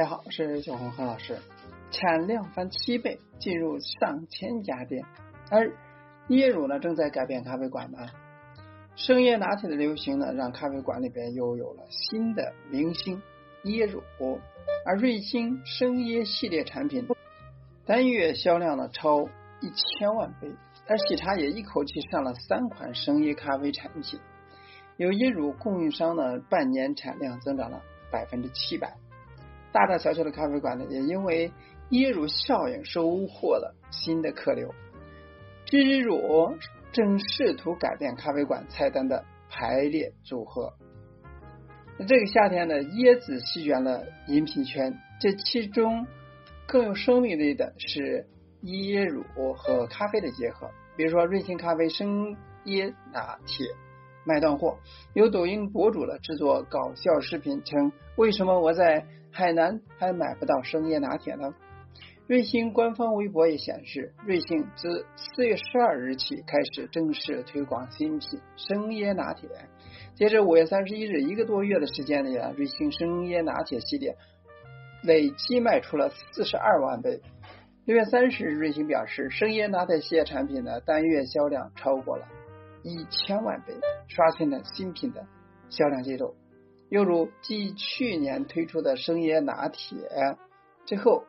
大家好，我是小红何老师。产量翻七倍，进入上千家店，而椰乳呢正在改变咖啡馆呢。生椰拿铁的流行呢，让咖啡馆里边又有了新的明星椰乳。而瑞幸生椰系列产品单月销量呢超一千万杯，而喜茶也一口气上了三款生椰咖啡产品。有椰乳供应商呢，半年产量增长了百分之七百。大大小小的咖啡馆呢，也因为椰乳效应收获了新的客流。芝乳正试图改变咖啡馆菜单的排列组合。那这个夏天呢，椰子席卷了饮品圈，这其中更有生命力的是椰乳和咖啡的结合。比如说，瑞幸咖啡生椰拿铁卖断货，有抖音博主呢制作搞笑视频称：“为什么我在？”海南还买不到生椰拿铁呢。瑞幸官方微博也显示，瑞幸自四月十二日起开始正式推广新品生椰拿铁。截至五月三十一日，一个多月的时间里啊，瑞幸生椰拿铁系列累计卖出了四十二万杯。六月三十日，瑞幸表示，生椰拿铁系列产品的单月销量超过了一千万杯，刷新了新品的销量记录。又如继去年推出的生椰拿铁之后，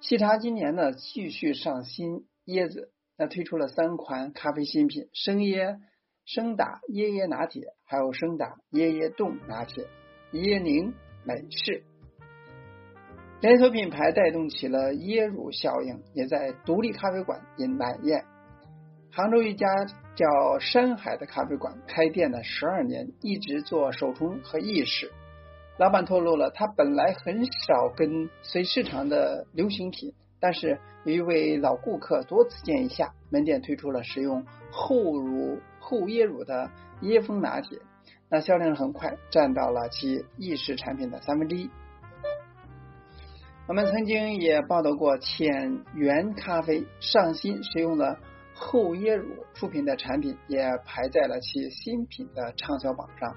喜茶今年呢继续上新椰子，那推出了三款咖啡新品：生椰生打椰椰拿铁，还有生打椰椰冻拿铁、椰柠美式。连锁品牌带动起了椰乳效应，也在独立咖啡馆引满宴。杭州一家叫山海的咖啡馆开店了十二年，一直做手冲和意式。老板透露了，他本来很少跟随市场的流行品，但是有一位老顾客多次建议下，门店推出了使用厚乳厚椰乳的椰风拿铁，那销量很快占到了其意式产品的三分之一。我们曾经也报道过，浅源咖啡上新使用了。厚椰乳出品的产品也排在了其新品的畅销榜上。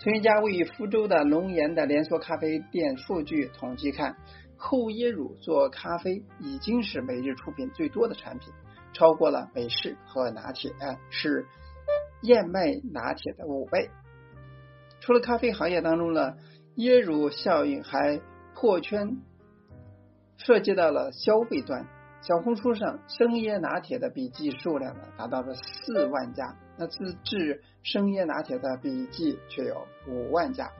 从一家位于福州的龙岩的连锁咖啡店数据统计看，厚椰乳做咖啡已经是每日出品最多的产品，超过了美式和拿铁，是燕麦拿铁的五倍。除了咖啡行业当中呢，椰乳效应还破圈，涉及到了消费端。小红书上生椰拿铁的笔记数量呢达到了四万加，那自制生椰拿铁的笔记却有五万加。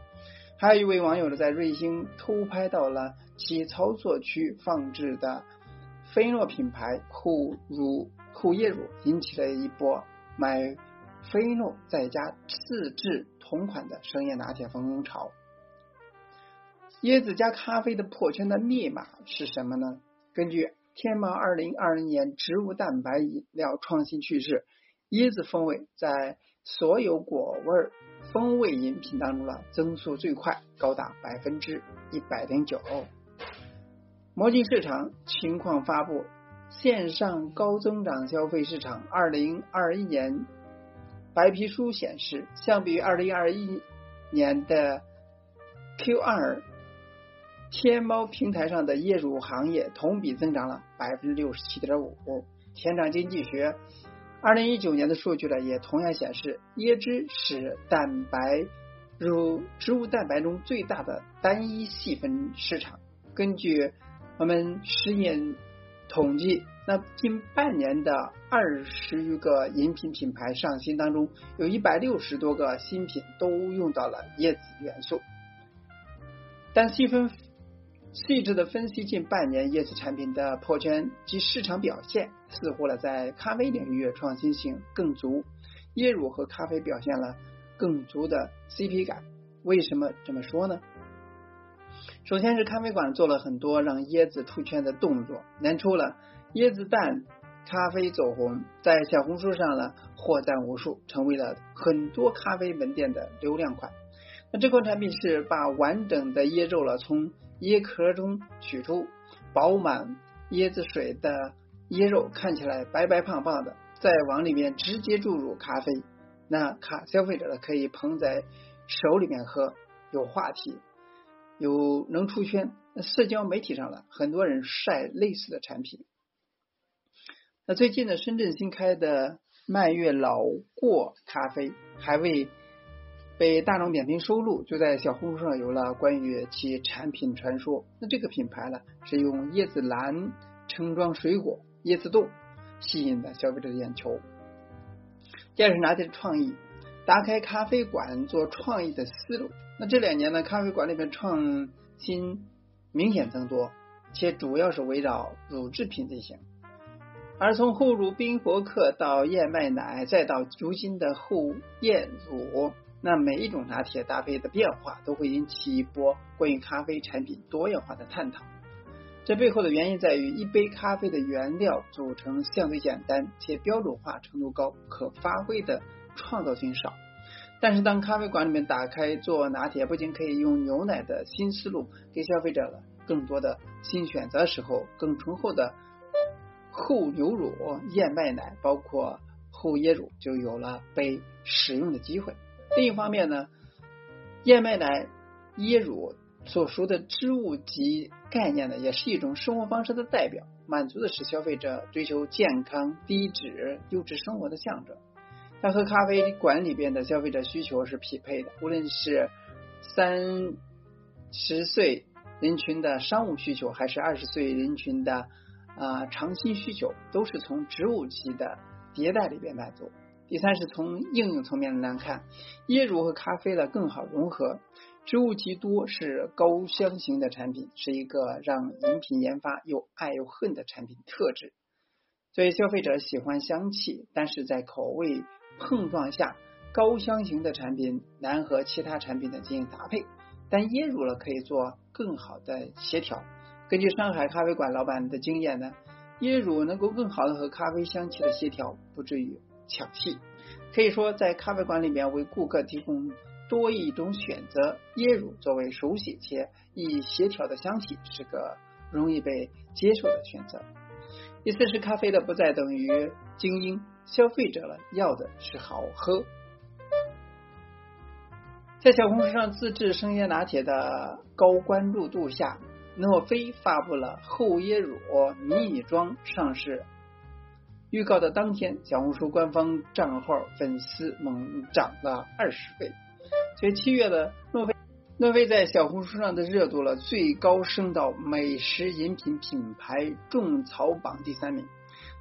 还有一位网友呢在瑞星偷拍到了其操作区放置的菲诺品牌护乳护椰乳，引起了一波买菲诺在家自制同款的生椰拿铁风潮。椰子加咖啡的破圈的密码是什么呢？根据天猫二零二零年植物蛋白饮料创新趋势，椰子风味在所有果味风味饮品当中呢增速最快，高达百分之一百零九。魔镜市场情况发布，线上高增长消费市场二零二一年白皮书显示，相比于二零二一年的 Q 二。天猫平台上的椰乳行业同比增长了百分之六十七点五。天长经济学二零一九年的数据呢，也同样显示，椰汁是蛋白乳植物蛋白中最大的单一细分市场。根据我们实验统计，那近半年的二十余个饮品品牌上新当中，有一百六十多个新品都用到了椰子元素，但细分。细致的分析近半年椰子产品的破圈及市场表现，似乎呢在咖啡领域创新性更足，椰乳和咖啡表现了更足的 CP 感。为什么这么说呢？首先是咖啡馆做了很多让椰子出圈的动作，年初了椰子蛋咖啡走红，在小红书上呢获赞无数，成为了很多咖啡门店的流量款。那这款产品是把完整的椰肉了从椰壳中取出，饱满椰子水的椰肉看起来白白胖胖的，再往里面直接注入咖啡，那卡消费者呢可以捧在手里面喝，有话题。有能出圈。社交媒体上了很多人晒类似的产品。那最近呢，深圳新开的蔓越老过咖啡还未被大众点评收录，就在小红书上有了关于其产品传说。那这个品牌呢，是用椰子篮盛装水果，椰子冻吸引了消费者的眼球。第二是拿铁创意，打开咖啡馆做创意的思路。那这两年呢，咖啡馆里面创新明显增多，且主要是围绕乳制品进行。而从后乳冰博客到燕麦奶，再到如今的后燕乳，那每一种拿铁搭配的变化，都会引起一波关于咖啡产品多样化的探讨。这背后的原因在于，一杯咖啡的原料组成相对简单，且标准化程度高，可发挥的创造性少。但是，当咖啡馆里面打开做拿铁，不仅可以用牛奶的新思路给消费者了更多的新选择时候，更醇厚的。厚牛乳、燕麦奶，包括厚椰乳，就有了被使用的机会。另一方面呢，燕麦奶、椰乳所属的织物级概念呢，也是一种生活方式的代表，满足的是消费者追求健康、低脂、优质生活的象征。它和咖啡馆里边的消费者需求是匹配的，无论是三十岁人群的商务需求，还是二十岁人群的。啊，长期需求都是从植物级的迭代里边满足。第三是从应用层面来看，椰乳和咖啡的更好融合。植物极多是高香型的产品，是一个让饮品研发又爱又恨的产品特质。所以消费者喜欢香气，但是在口味碰撞下，高香型的产品难和其他产品的进行搭配。但椰乳了可以做更好的协调。根据上海咖啡馆老板的经验呢，椰乳能够更好的和咖啡香气的协调，不至于抢戏。可以说，在咖啡馆里面为顾客提供多一种选择，椰乳作为手写且易协调的香气，是个容易被接受的选择。第四是咖啡的不再等于精英，消费者了要的是好喝。在小红书上自制生椰拿铁的高关注度下。诺菲发布了厚椰乳迷你装上市预告的当天，小红书官方账号粉丝猛涨了二十倍。所以七月的诺菲，诺菲在小红书上的热度了最高升到美食饮品品牌种草榜第三名。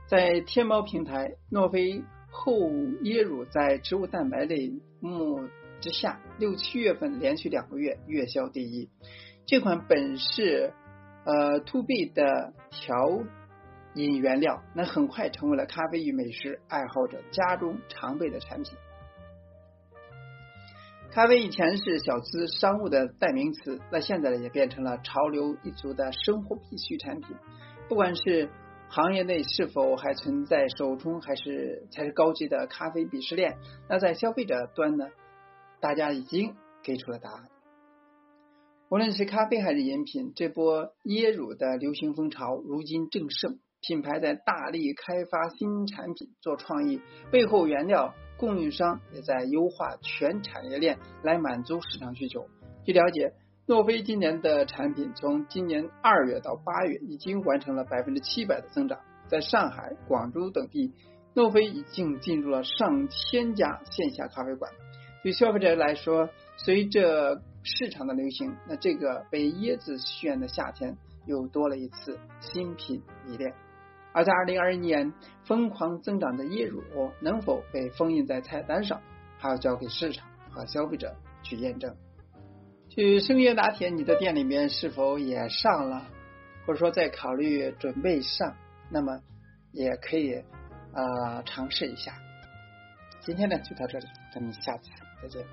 在天猫平台，诺菲厚椰乳在植物蛋白类目之下，六七月份连续两个月月销第一。这款本是呃 to B 的调饮原料，那很快成为了咖啡与美食爱好者家中常备的产品。咖啡以前是小资商务的代名词，那现在呢也变成了潮流一族的生活必需产品。不管是行业内是否还存在手冲还是才是高级的咖啡鄙视链，那在消费者端呢，大家已经给出了答案。无论是咖啡还是饮品，这波椰乳的流行风潮如今正盛，品牌在大力开发新产品做创意，背后原料供应商也在优化全产业链来满足市场需求。据了解，诺菲今年的产品从今年二月到八月已经完成了百分之七百的增长，在上海、广州等地，诺菲已经进入了上千家线下咖啡馆。对消费者来说，随着市场的流行，那这个被椰子炫的夏天又多了一次新品迷恋。而在二零二一年疯狂增长的椰乳能否被封印在菜单上，还要交给市场和消费者去验证。去生椰拿铁，你的店里面是否也上了，或者说在考虑准备上？那么也可以啊尝试一下。今天呢就到这里，咱们下次再见。